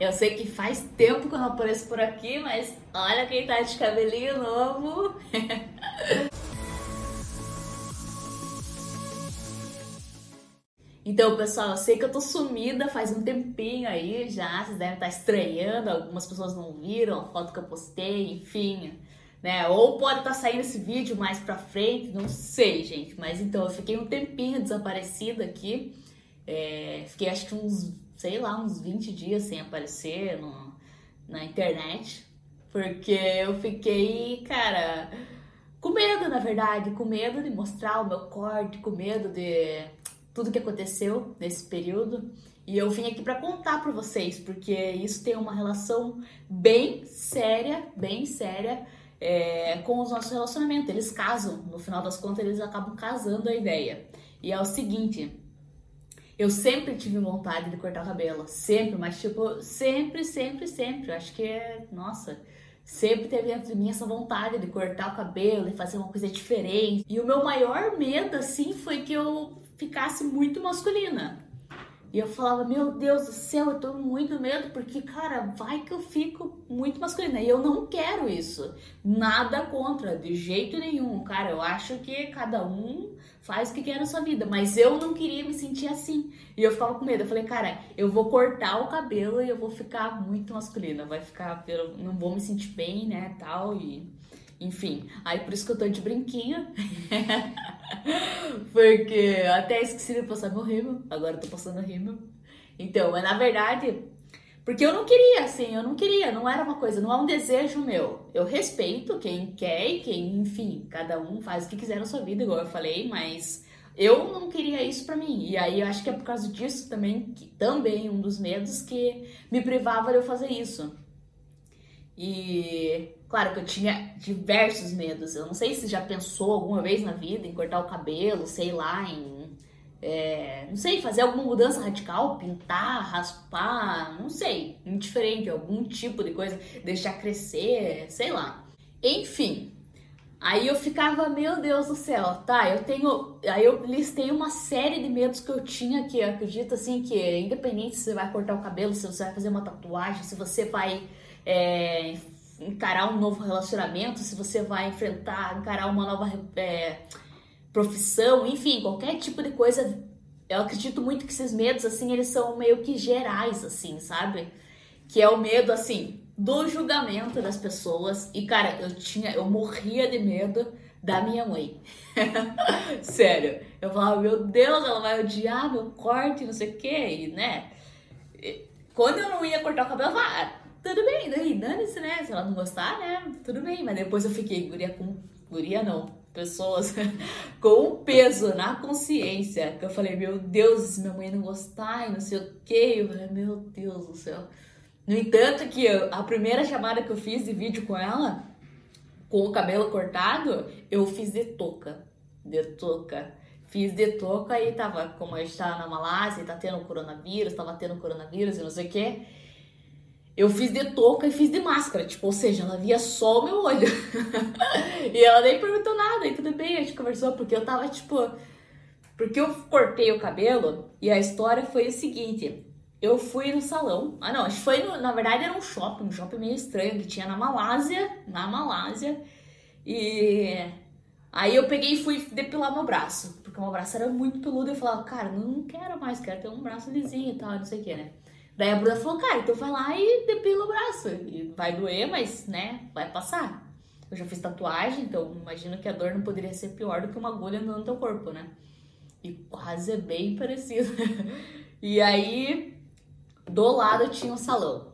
Eu sei que faz tempo que eu não apareço por aqui, mas olha quem tá de cabelinho novo. Então, pessoal, eu sei que eu tô sumida faz um tempinho aí já, vocês devem estar estranhando, algumas pessoas não viram a foto que eu postei, enfim, né? Ou pode estar saindo esse vídeo mais pra frente, não sei, gente. Mas então, eu fiquei um tempinho desaparecida aqui, é, fiquei acho que uns sei lá, uns 20 dias sem aparecer no, na internet, porque eu fiquei, cara, com medo, na verdade, com medo de mostrar o meu corte, com medo de tudo que aconteceu nesse período. E eu vim aqui para contar para vocês, porque isso tem uma relação bem séria, bem séria é, com os nossos relacionamentos. Eles casam, no final das contas, eles acabam casando a ideia. E é o seguinte: eu sempre tive vontade de cortar o cabelo, sempre, mas tipo, sempre, sempre, sempre. Eu acho que é, nossa, sempre teve dentro de mim essa vontade de cortar o cabelo, de fazer uma coisa diferente. E o meu maior medo, assim, foi que eu ficasse muito masculina. E eu falava, meu Deus do céu, eu tô muito medo, porque, cara, vai que eu fico muito masculina. E eu não quero isso. Nada contra, de jeito nenhum. Cara, eu acho que cada um faz o que quer na sua vida. Mas eu não queria me sentir assim. E eu ficava com medo. Eu falei, cara, eu vou cortar o cabelo e eu vou ficar muito masculina. Vai ficar, eu não vou me sentir bem, né, tal. E enfim, aí por isso que eu tô de brinquinho. Porque até esqueci de passar meu rímel, agora eu tô passando rímel. Então, mas na verdade, porque eu não queria, assim, eu não queria, não era uma coisa, não é um desejo meu. Eu respeito quem quer e quem, enfim, cada um faz o que quiser na sua vida, igual eu falei, mas eu não queria isso para mim. E aí eu acho que é por causa disso também, que, também um dos medos que me privava de eu fazer isso. E claro que eu tinha diversos medos. Eu não sei se já pensou alguma vez na vida em cortar o cabelo, sei lá, em. É, não sei, fazer alguma mudança radical, pintar, raspar, não sei, indiferente, algum tipo de coisa, deixar crescer, sei lá. Enfim, Aí eu ficava, meu Deus do céu, tá? Eu tenho. Aí eu listei uma série de medos que eu tinha que eu acredito assim que, independente se você vai cortar o cabelo, se você vai fazer uma tatuagem, se você vai é, encarar um novo relacionamento, se você vai enfrentar, encarar uma nova é, profissão, enfim, qualquer tipo de coisa. Eu acredito muito que esses medos, assim, eles são meio que gerais, assim, sabe? Que é o medo, assim, do julgamento das pessoas. E, cara, eu tinha, eu morria de medo da minha mãe. Sério. Eu falava, meu Deus, ela vai odiar meu corte, não sei o quê, e, né? Quando eu não ia cortar o cabelo, eu falava, ah, tudo bem, daí dane-se, né? Se ela não gostar, né? Tudo bem. Mas depois eu fiquei, guria com. Guria não, pessoas com um peso na consciência. Que eu falei, meu Deus, se minha mãe não gostar e não sei o que. Eu falei, meu Deus do céu. No entanto, que eu, a primeira chamada que eu fiz de vídeo com ela, com o cabelo cortado, eu fiz de touca. De touca. Fiz de touca e tava, como a gente tava na Malásia, tá tendo coronavírus, tava tendo coronavírus e não sei o que. Eu fiz de touca e fiz de máscara, tipo, ou seja, ela via só o meu olho. e ela nem perguntou nada, e tudo bem, a gente conversou, porque eu tava, tipo. Porque eu cortei o cabelo e a história foi o seguinte: eu fui no salão. Ah, não, acho que foi no, na verdade era um shopping, um shopping meio estranho que tinha na Malásia, na Malásia. E aí eu peguei e fui depilar meu braço, porque meu braço era muito peludo. Eu falava, cara, não quero mais, quero ter um braço lisinho e tal, não sei o que, né? Daí a Bruna falou, cara, então vai lá e depila o braço. E vai doer, mas, né, vai passar. Eu já fiz tatuagem, então imagino que a dor não poderia ser pior do que uma agulha no teu corpo, né? E quase é bem parecido. e aí, do lado tinha um salão.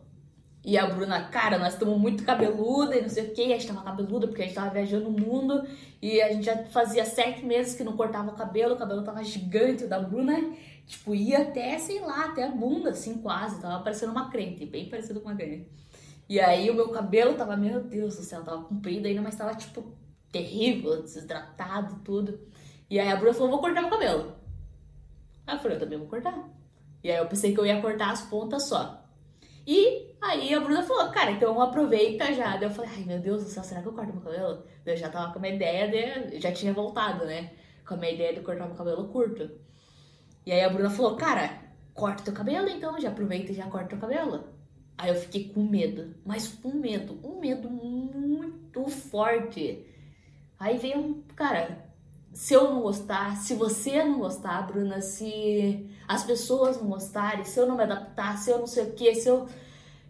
E a Bruna, cara, nós estamos muito cabeluda e não sei o que. A gente tava cabeluda porque a gente tava viajando o mundo. E a gente já fazia sete meses que não cortava o cabelo. O cabelo tava gigante da Bruna. Tipo, ia até, sei lá, até a bunda, assim, quase. Tava parecendo uma crente, bem parecido com uma crente. E aí o meu cabelo tava, meu Deus do céu, tava comprido ainda, mas tava, tipo, terrível, desidratado, tudo. E aí a Bruna falou, vou cortar meu cabelo. Aí eu falei, eu também vou cortar. E aí eu pensei que eu ia cortar as pontas só. E aí a Bruna falou, cara, então aproveita já. Daí eu falei, ai meu Deus do céu, será que eu corto meu cabelo? Eu já tava com uma ideia de. Já tinha voltado, né? Com a ideia de cortar meu cabelo curto. E aí a Bruna falou, cara, corta teu cabelo então, já aproveita e já corta teu cabelo. Aí eu fiquei com medo, mas com medo, um medo muito forte. Aí veio um, cara, se eu não gostar, se você não gostar, Bruna, se as pessoas não gostarem, se eu não me adaptar, se eu não sei o que, se eu.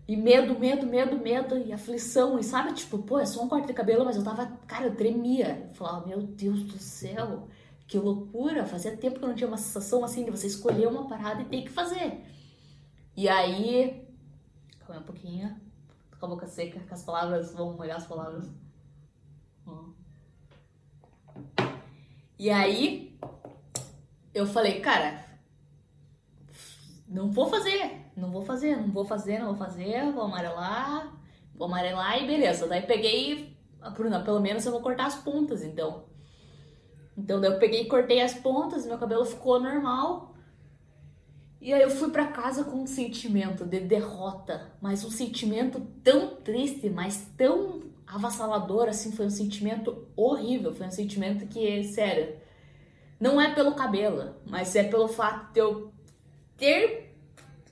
E medo, medo, medo, medo, e aflição, e sabe, tipo, pô, é só um corte de cabelo, mas eu tava, cara, eu tremia. Eu falava, meu Deus do céu, que loucura, fazia tempo que eu não tinha uma sensação assim de você escolher uma parada e ter que fazer. E aí, calma um pouquinho, tô com a boca seca, que as palavras vão molhar as palavras. E aí, eu falei, cara, não vou fazer, não vou fazer, não vou fazer, não vou fazer, vou amarelar, vou amarelar e beleza. Daí peguei, Bruna, pelo menos eu vou cortar as pontas, então. Então daí eu peguei e cortei as pontas, meu cabelo ficou normal. E aí eu fui para casa com um sentimento de derrota, mas um sentimento tão triste, mas tão avassalador, assim, foi um sentimento horrível, foi um sentimento que, sério, não é pelo cabelo, mas é pelo fato de eu ter,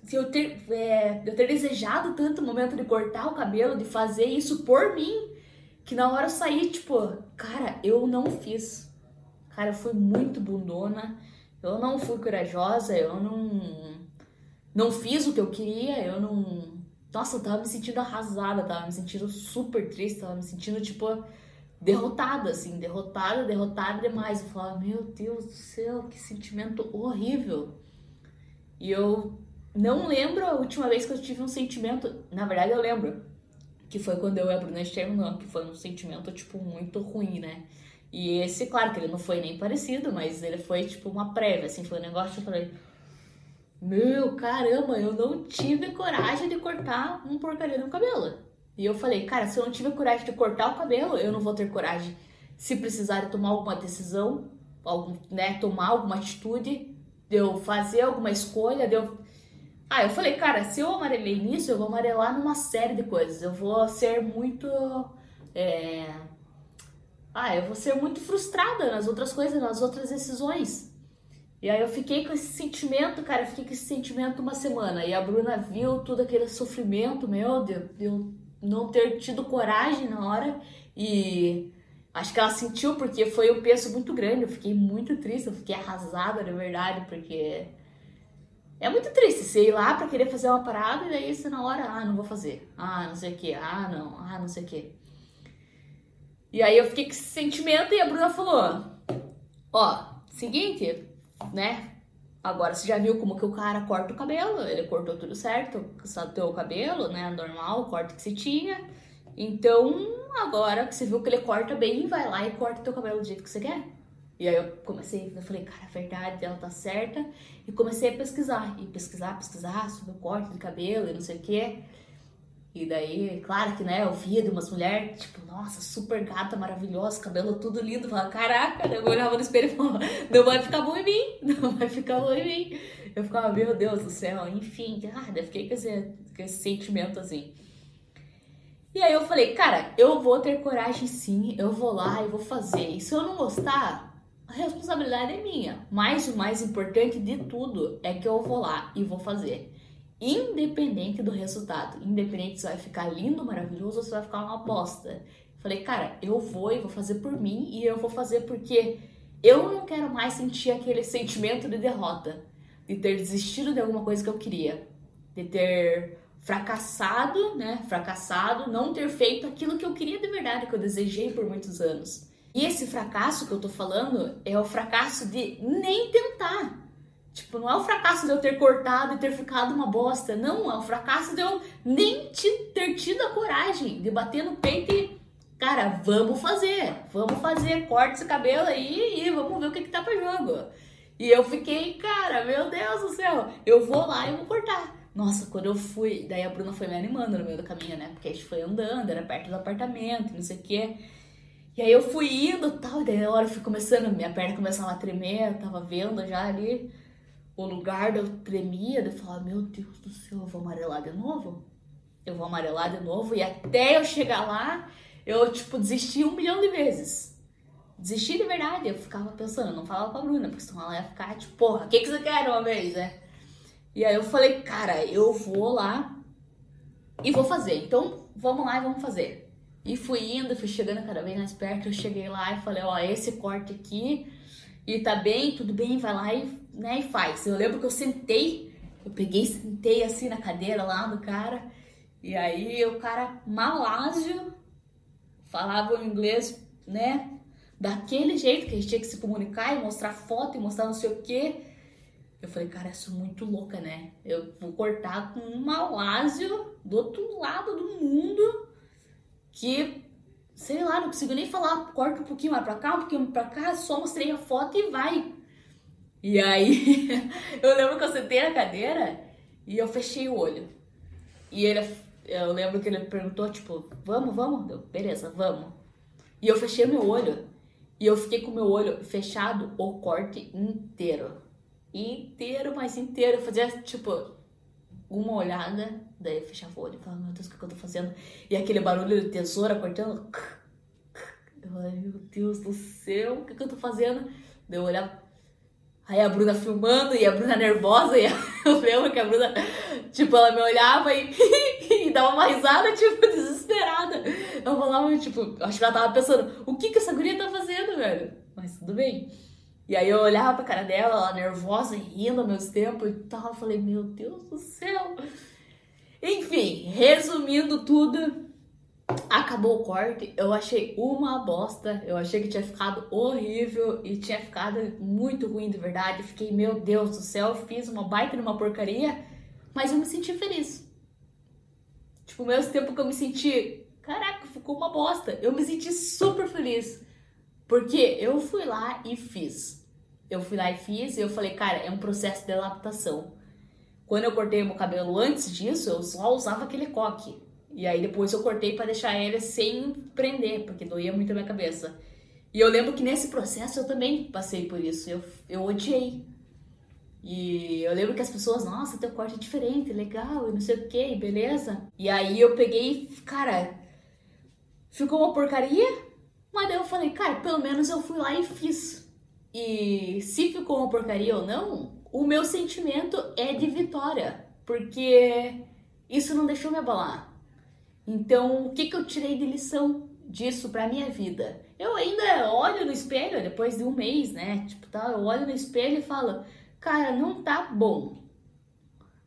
de eu ter, é, eu ter desejado tanto o momento de cortar o cabelo, de fazer isso por mim, que na hora eu saí, tipo, cara, eu não fiz. Cara, eu fui muito bundona, eu não fui corajosa, eu não, não fiz o que eu queria, eu não nossa, eu tava me sentindo arrasada, tava me sentindo super triste, tava me sentindo, tipo, derrotada, assim, derrotada, derrotada demais. Eu falava, meu Deus do céu, que sentimento horrível. E eu não lembro a última vez que eu tive um sentimento, na verdade eu lembro, que foi quando eu e a Bruna terminou, que foi um sentimento, tipo, muito ruim, né? E esse, claro que ele não foi nem parecido, mas ele foi, tipo, uma prévia, assim, foi um negócio que eu falei meu, caramba, eu não tive coragem de cortar um porcaria no cabelo. E eu falei, cara, se eu não tiver coragem de cortar o cabelo, eu não vou ter coragem, se precisar tomar alguma decisão, algum, né, tomar alguma atitude, de eu fazer alguma escolha, de eu... Ah, eu falei, cara, se eu amarelei nisso, eu vou amarelar numa série de coisas. Eu vou ser muito... É... Ah, eu vou ser muito frustrada nas outras coisas, nas outras decisões. E aí eu fiquei com esse sentimento, cara, eu fiquei com esse sentimento uma semana. E a Bruna viu todo aquele sofrimento meu, de eu não ter tido coragem na hora. E acho que ela sentiu porque foi um peso muito grande. Eu fiquei muito triste, eu fiquei arrasada, na verdade, porque é muito triste você ir lá pra querer fazer uma parada e daí você na hora, ah, não vou fazer. Ah, não sei o que, ah, não, ah, não sei o que. E aí eu fiquei com esse sentimento e a Bruna falou: Ó, seguinte, né? Agora você já viu como que o cara corta o cabelo, ele cortou tudo certo, saltou o cabelo, né? Normal, o corte que você tinha. Então, agora que você viu que ele corta bem, vai lá e corta teu cabelo do jeito que você quer. E aí eu comecei, eu falei, cara, a verdade, ela tá certa. E comecei a pesquisar, e pesquisar, pesquisar sobre o corte de cabelo e não sei o quê. E daí, claro que, né, eu via de umas mulheres, tipo, nossa, super gata, maravilhosa, cabelo tudo lindo. Falava, caraca, eu olhava no espelho e falava, não vai ficar bom em mim, não vai ficar bom em mim. Eu ficava, meu Deus do céu, enfim, ah, daí fiquei com esse, com esse sentimento assim. E aí eu falei, cara, eu vou ter coragem sim, eu vou lá e vou fazer. E se eu não gostar, a responsabilidade é minha. Mas o mais importante de tudo é que eu vou lá e vou fazer independente do resultado, independente se vai ficar lindo, maravilhoso ou se vai ficar uma bosta. Falei, cara, eu vou e vou fazer por mim e eu vou fazer porque eu não quero mais sentir aquele sentimento de derrota, de ter desistido de alguma coisa que eu queria, de ter fracassado, né? Fracassado, não ter feito aquilo que eu queria de verdade, que eu desejei por muitos anos. E esse fracasso que eu tô falando é o fracasso de nem tentar. Tipo, não é o fracasso de eu ter cortado e ter ficado uma bosta. Não, é o fracasso de eu nem te, ter tido a coragem de bater no peito e. Cara, vamos fazer. Vamos fazer. Corta esse cabelo aí e vamos ver o que, que tá pra jogo. E eu fiquei, cara, meu Deus do céu. Eu vou lá e vou cortar. Nossa, quando eu fui. Daí a Bruna foi me animando no meio do caminho, né? Porque a gente foi andando, era perto do apartamento, não sei o quê. E aí eu fui indo tal, e daí a hora eu fui começando, minha perna começava a tremer, eu tava vendo já ali o lugar eu tremia, eu falava, meu Deus do céu, eu vou amarelar de novo? Eu vou amarelar de novo e até eu chegar lá, eu, tipo, desisti um milhão de vezes. Desisti de verdade, eu ficava pensando, eu não falava com a Bruna, porque senão ela ia ficar, tipo, porra, o que, que você quer uma vez, né? E aí eu falei, cara, eu vou lá e vou fazer. Então, vamos lá e vamos fazer. E fui indo, fui chegando cada vez mais perto. Eu cheguei lá e falei: Ó, esse corte aqui, e tá bem, tudo bem, vai lá e, né, e faz. Eu lembro que eu sentei, eu peguei, sentei assim na cadeira lá do cara, e aí o cara malásio falava o inglês, né, daquele jeito que a gente tinha que se comunicar e mostrar foto e mostrar não sei o quê. Eu falei, cara, eu sou muito louca, né? Eu vou cortar com um malásio do outro lado do mundo que, sei lá, não consigo nem falar, corta um pouquinho mais pra cá, um pouquinho pra cá, só mostrei a foto e vai. E aí, eu lembro que eu sentei na cadeira e eu fechei o olho. E ele, eu lembro que ele perguntou, tipo, vamos, vamos? Eu, beleza, vamos. E eu fechei meu olho. E eu fiquei com meu olho fechado o corte inteiro inteiro, mas inteiro. Eu fazia, tipo, uma olhada, daí fechava o olho e falava, meu Deus, o que eu tô fazendo? E aquele barulho de tesoura cortando. Eu falei, meu Deus do céu, o que, eu tô fazendo? Daí eu olhava. Aí a Bruna filmando e a Bruna nervosa, e eu lembro que a Bruna, tipo, ela me olhava e, e dava uma risada, tipo, desesperada. Eu falava, tipo, acho que ela tava pensando, o que que essa guria tá fazendo, velho? Mas tudo bem. E aí eu olhava pra cara dela, ela nervosa, rindo ao mesmo tempo e tal. Eu falei, meu Deus do céu. Enfim, resumindo tudo, acabou o corte. Eu achei uma bosta. Eu achei que tinha ficado horrível e tinha ficado muito ruim de verdade. Fiquei, meu Deus do céu, fiz uma baita numa porcaria, mas eu me senti feliz. Tipo, ao mesmo tempo que eu me senti, caraca, ficou uma bosta. Eu me senti super feliz. Porque eu fui lá e fiz. Eu fui lá e fiz e eu falei, cara, é um processo de adaptação. Quando eu cortei meu cabelo antes disso, eu só usava aquele coque. E aí depois eu cortei para deixar ele sem prender, porque doía muito a minha cabeça. E eu lembro que nesse processo eu também passei por isso. Eu, eu odiei. E eu lembro que as pessoas, nossa, teu corte é diferente, legal, e não sei o que, beleza. E aí eu peguei, cara, ficou uma porcaria, mas daí eu falei, cara, pelo menos eu fui lá e fiz. E se ficou uma porcaria ou não, o meu sentimento é de vitória, porque isso não deixou me abalar. Então, o que, que eu tirei de lição disso pra minha vida? Eu ainda olho no espelho, depois de um mês, né? Tipo, tá, eu olho no espelho e falo, cara, não tá bom.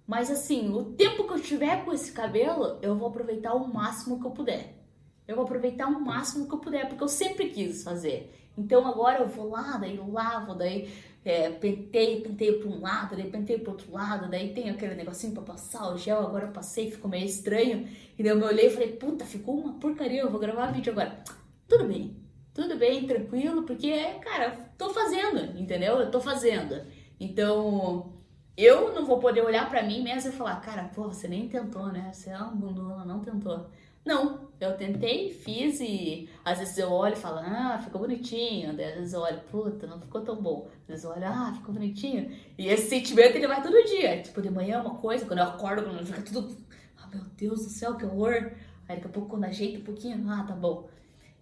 Mas assim, o tempo que eu tiver com esse cabelo, eu vou aproveitar o máximo que eu puder. Eu vou aproveitar o máximo que eu puder, porque eu sempre quis fazer. Então agora eu vou lá, daí lavo, daí é, penteio, penteio para um lado, daí penteio para outro lado, daí tem aquele negocinho para passar o gel, agora eu passei, ficou meio estranho. E daí eu me olhei e falei, puta, ficou uma porcaria, eu vou gravar vídeo agora. Tudo bem, tudo bem, tranquilo, porque, cara, tô fazendo, entendeu? Eu tô fazendo. Então, eu não vou poder olhar para mim mesmo e falar, cara, pô, você nem tentou, né? Você é uma bundona, não tentou. Não, eu tentei, fiz e às vezes eu olho e falo, ah, ficou bonitinho. Às vezes eu olho, puta, não ficou tão bom. Às vezes eu olho, ah, ficou bonitinho. E esse sentimento ele vai todo dia. Tipo, de manhã é uma coisa, quando eu acordo, quando fica tudo, ah, meu Deus do céu, que horror. Aí daqui a pouco quando ajeita um pouquinho, ah, tá bom.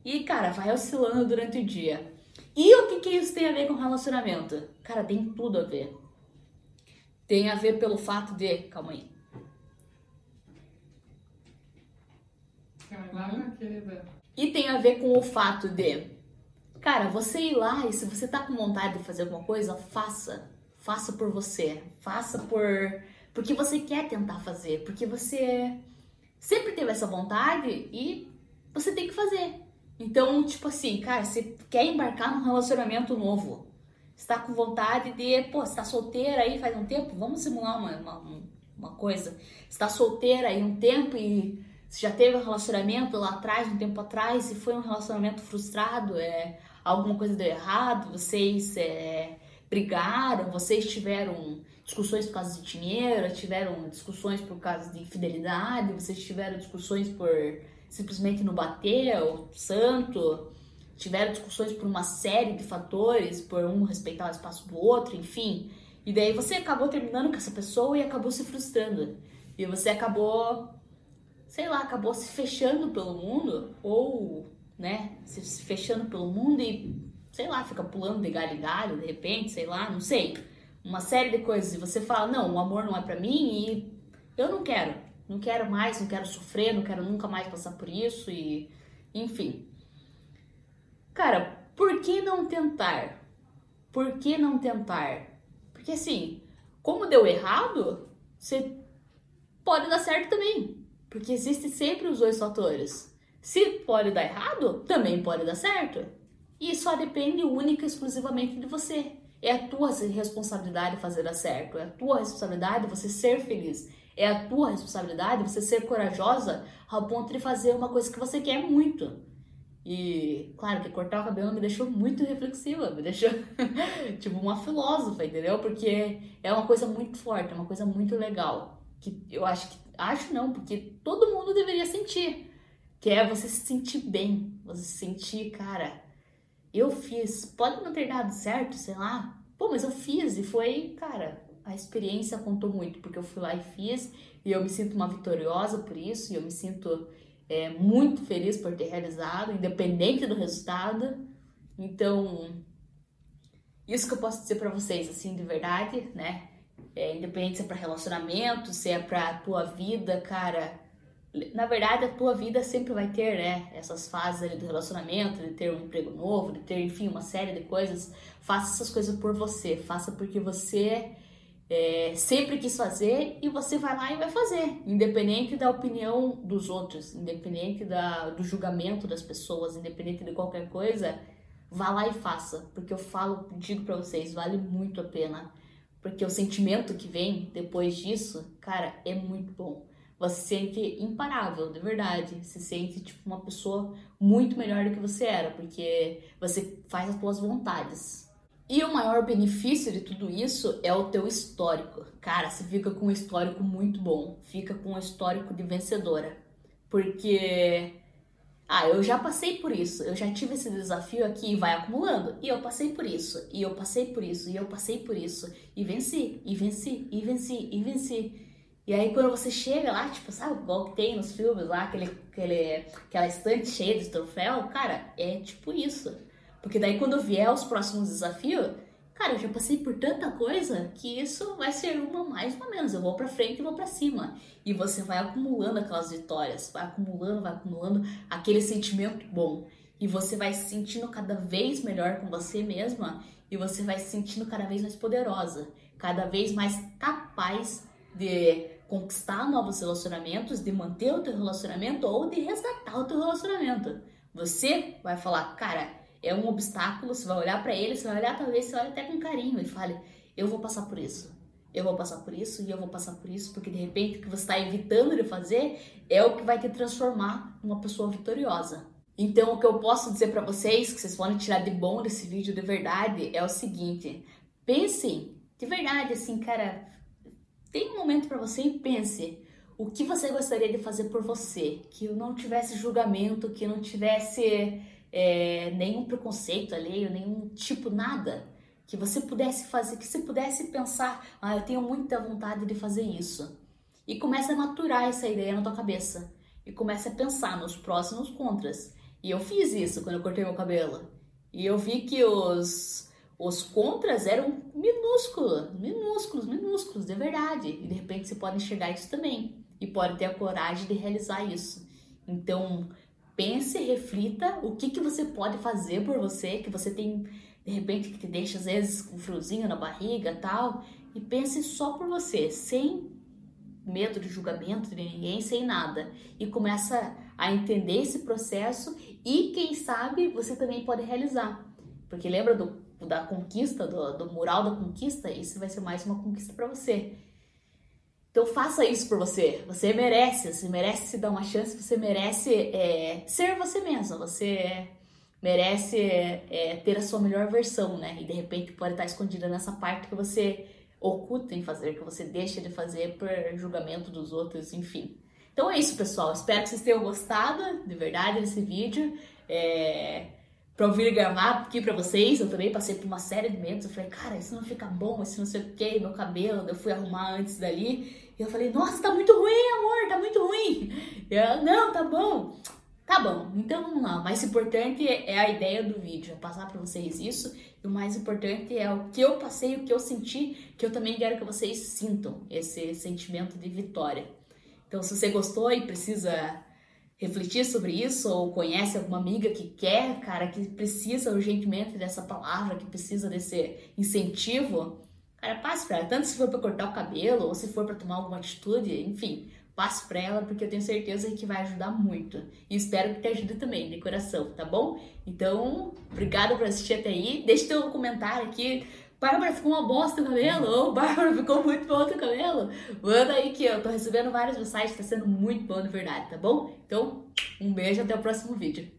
E cara, vai oscilando durante o dia. E o que, que isso tem a ver com relacionamento? Cara, tem tudo a ver. Tem a ver pelo fato de. Calma aí. E tem a ver com o fato de, cara, você ir lá e se você tá com vontade de fazer alguma coisa, faça. Faça por você. Faça por. Porque você quer tentar fazer. Porque você sempre teve essa vontade e você tem que fazer. Então, tipo assim, cara, você quer embarcar num relacionamento novo. Está com vontade de, pô, está solteira aí faz um tempo, vamos simular uma, uma, uma coisa. Está solteira aí um tempo e se já teve um relacionamento lá atrás, um tempo atrás, e foi um relacionamento frustrado, é, alguma coisa deu errado, vocês é, brigaram, vocês tiveram discussões por causa de dinheiro, tiveram discussões por causa de infidelidade, vocês tiveram discussões por simplesmente não bater o santo, tiveram discussões por uma série de fatores, por um respeitar o espaço do outro, enfim. E daí você acabou terminando com essa pessoa e acabou se frustrando. E você acabou sei lá, acabou se fechando pelo mundo, ou, né, se fechando pelo mundo e, sei lá, fica pulando de galho em galho, de repente, sei lá, não sei. Uma série de coisas. E você fala, não, o amor não é para mim e eu não quero. Não quero mais, não quero sofrer, não quero nunca mais passar por isso e enfim. Cara, por que não tentar? Por que não tentar? Porque assim, como deu errado, você pode dar certo também. Porque existe sempre os dois fatores. Se pode dar errado, também pode dar certo. E só depende única e exclusivamente de você. É a tua responsabilidade fazer dar certo. É a tua responsabilidade você ser feliz. É a tua responsabilidade você ser corajosa ao ponto de fazer uma coisa que você quer muito. E, claro, que cortar o cabelo me deixou muito reflexiva, me deixou tipo uma filósofa, entendeu? Porque é uma coisa muito forte, é uma coisa muito legal. Que eu acho que. Acho não, porque todo mundo deveria sentir. Que é você se sentir bem. Você se sentir, cara, eu fiz. Pode não ter dado certo, sei lá. Pô, mas eu fiz e foi, cara, a experiência contou muito, porque eu fui lá e fiz, e eu me sinto uma vitoriosa por isso, e eu me sinto é, muito feliz por ter realizado, independente do resultado. Então, isso que eu posso dizer para vocês, assim, de verdade, né? É, independente se é para relacionamento, se é para tua vida, cara. Na verdade, a tua vida sempre vai ter, né? Essas fases ali do relacionamento, de ter um emprego novo, de ter, enfim, uma série de coisas. Faça essas coisas por você. Faça porque você é, sempre quis fazer e você vai lá e vai fazer, independente da opinião dos outros, independente da, do julgamento das pessoas, independente de qualquer coisa, vá lá e faça, porque eu falo, digo para vocês, vale muito a pena, porque o sentimento que vem depois disso, cara, é muito bom. Você se sente imparável, de verdade. Se sente tipo uma pessoa muito melhor do que você era, porque você faz as suas vontades. E o maior benefício de tudo isso é o teu histórico. Cara, você fica com um histórico muito bom, fica com um histórico de vencedora. Porque ah, eu já passei por isso, eu já tive esse desafio aqui e vai acumulando. E eu passei por isso, e eu passei por isso, e eu passei por isso, e venci, e venci, e venci, e venci. E aí quando você chega lá, tipo, sabe, igual que tem nos filmes lá, aquele, aquele, aquela estante cheia de troféu, cara, é tipo isso. Porque daí quando vier os próximos desafios, cara, eu já passei por tanta coisa que isso vai ser uma mais ou menos. Eu vou para frente e vou para cima. E você vai acumulando aquelas vitórias, vai acumulando, vai acumulando aquele sentimento bom. E você vai se sentindo cada vez melhor com você mesma e você vai se sentindo cada vez mais poderosa, cada vez mais capaz de conquistar novos relacionamentos, de manter o teu relacionamento ou de resgatar o teu relacionamento. Você vai falar, cara, é um obstáculo, você vai olhar para ele, você vai olhar, talvez você olhe até com carinho e fale: eu vou passar por isso. Eu vou passar por isso e eu vou passar por isso, porque de repente o que você está evitando de fazer é o que vai te transformar numa pessoa vitoriosa. Então, o que eu posso dizer para vocês, que vocês podem tirar de bom desse vídeo de verdade, é o seguinte: pensem, de verdade, assim, cara, tem um momento para você e pense o que você gostaria de fazer por você, que não tivesse julgamento, que não tivesse é, nenhum preconceito alheio, nenhum tipo, nada. Que você pudesse fazer, que você pudesse pensar, ah, eu tenho muita vontade de fazer isso. E comece a maturar essa ideia na tua cabeça. E comece a pensar nos prós e nos contras. E eu fiz isso quando eu cortei meu cabelo. E eu vi que os, os contras eram minúsculos, minúsculos, minúsculos, de verdade. E de repente você pode enxergar isso também. E pode ter a coragem de realizar isso. Então, pense, reflita o que, que você pode fazer por você, que você tem, de repente, que te deixa às vezes com um friozinho na barriga tal, e pense só por você, sem medo de julgamento de ninguém, sem nada. E começa a entender esse processo e, quem sabe, você também pode realizar. Porque lembra do, da conquista, do, do mural da conquista? Isso vai ser mais uma conquista para você. Então faça isso por você. Você merece, você merece se dar uma chance, você merece é, ser você mesma, você merece é, ter a sua melhor versão, né? E de repente pode estar escondida nessa parte que você oculta em fazer, que você deixa de fazer por julgamento dos outros, enfim. Então é isso, pessoal. Espero que vocês tenham gostado de verdade desse vídeo. É pra ouvir gravar aqui pra vocês. Eu também passei por uma série de medos. Eu falei, cara, isso não fica bom, isso não sei o que, meu cabelo. Eu fui arrumar antes dali. Eu falei, nossa, tá muito ruim, amor, tá muito ruim. E ela, não, tá bom. Tá bom, então vamos lá. O mais importante é a ideia do vídeo, é passar para vocês isso. E o mais importante é o que eu passei, o que eu senti, que eu também quero que vocês sintam esse sentimento de vitória. Então, se você gostou e precisa refletir sobre isso, ou conhece alguma amiga que quer, cara, que precisa urgentemente dessa palavra, que precisa desse incentivo, cara, passe pra ela. Tanto se for pra cortar o cabelo, ou se for pra tomar alguma atitude, enfim, passe pra ela, porque eu tenho certeza que vai ajudar muito. E espero que te ajude também, de coração, tá bom? Então, obrigada por assistir até aí. Deixa teu comentário aqui Bárbara, ficou uma bosta o cabelo. Ou Bárbara, ficou muito bom o cabelo. Manda aí que eu tô recebendo vários mensagens, tá sendo muito bom de verdade, tá bom? Então, um beijo até o próximo vídeo.